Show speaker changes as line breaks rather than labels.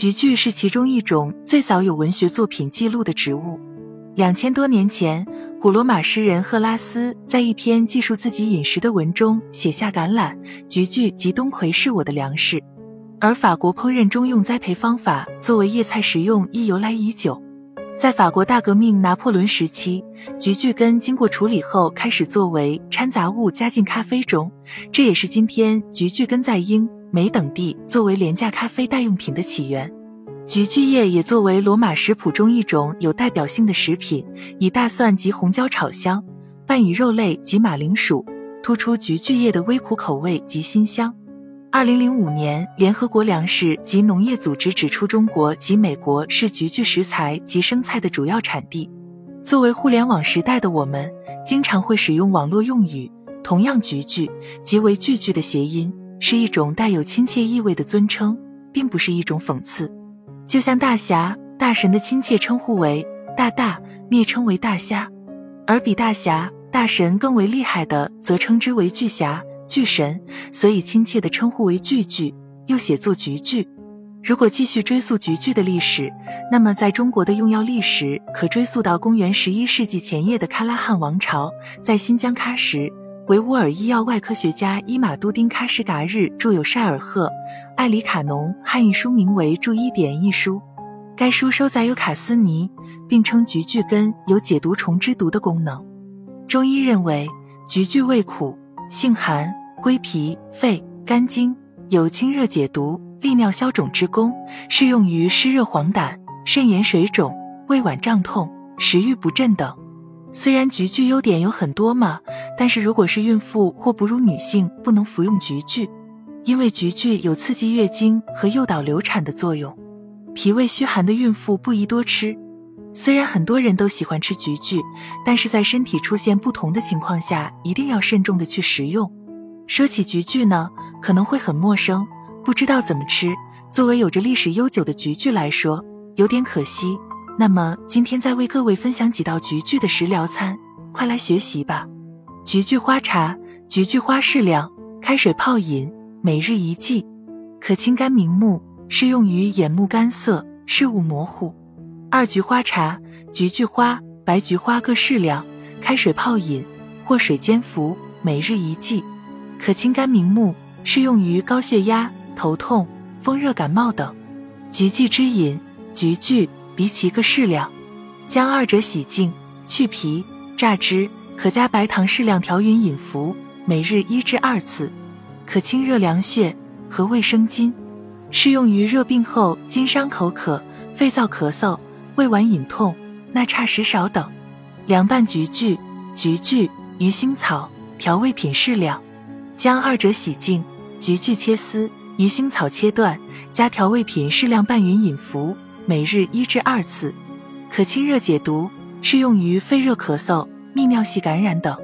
菊苣是其中一种最早有文学作品记录的植物。两千多年前，古罗马诗人赫拉斯在一篇记述自己饮食的文中写下：“橄榄、菊苣及冬葵是我的粮食。”而法国烹饪中用栽培方法作为叶菜食用亦由来已久。在法国大革命拿破仑时期，菊苣根经过处理后开始作为掺杂物加进咖啡中，这也是今天菊苣根在英美等地作为廉价咖啡代用品的起源。菊苣叶也作为罗马食谱中一种有代表性的食品，以大蒜及红椒炒香，拌以肉类及马铃薯，突出菊苣叶的微苦口味及辛香。二零零五年，联合国粮食及农业组织指出，中国及美国是菊苣食材及生菜的主要产地。作为互联网时代的我们，经常会使用网络用语。同样，菊苣即为句句的谐音，是一种带有亲切意味的尊称，并不是一种讽刺。就像大侠、大神的亲切称呼为大大，蔑称为大虾；而比大侠、大神更为厉害的，则称之为巨侠。巨神，所以亲切的称呼为巨巨，又写作菊苣。如果继续追溯菊苣的历史，那么在中国的用药历史可追溯到公元十一世纪前叶的喀拉汗王朝。在新疆喀什，维吾尔医药外科学家伊玛都丁喀什噶日著有《晒尔赫艾里卡农汉译书》，名为《注医典》一书。该书收载有卡斯尼，并称菊苣根有解毒虫之毒的功能。中医认为，菊苣味苦，性寒。归脾、肺、肝经，有清热解毒、利尿消肿之功，适用于湿热黄疸、肾炎水肿、胃脘胀痛、食欲不振等。虽然菊苣优点有很多嘛，但是如果是孕妇或哺乳女性，不能服用菊苣，因为菊苣有刺激月经和诱导流产的作用。脾胃虚寒的孕妇不宜多吃。虽然很多人都喜欢吃菊苣，但是在身体出现不同的情况下，一定要慎重的去食用。说起菊苣呢，可能会很陌生，不知道怎么吃。作为有着历史悠久的菊苣来说，有点可惜。那么今天再为各位分享几道菊苣的食疗餐，快来学习吧。菊苣花茶，菊苣花适量，开水泡饮，每日一剂，可清肝明目，适用于眼目干涩、视物模糊。二菊花茶，菊苣花、白菊花各适量，开水泡饮或水煎服，每日一剂。可清肝明目，适用于高血压、头痛、风热感冒等。菊剂之饮：菊苣、荸荠各适量，将二者洗净，去皮，榨汁，可加白糖适量调匀饮服，每日一至二次。可清热凉血，和胃生津，适用于热病后经伤口渴、肺燥咳嗽、胃脘隐痛、纳差食少等。凉拌菊苣：菊苣、鱼腥草调味品适量。将二者洗净，菊苣切丝，鱼腥草切断，加调味品适量拌匀饮服，每日一至二次，可清热解毒，适用于肺热咳嗽、泌尿系感染等。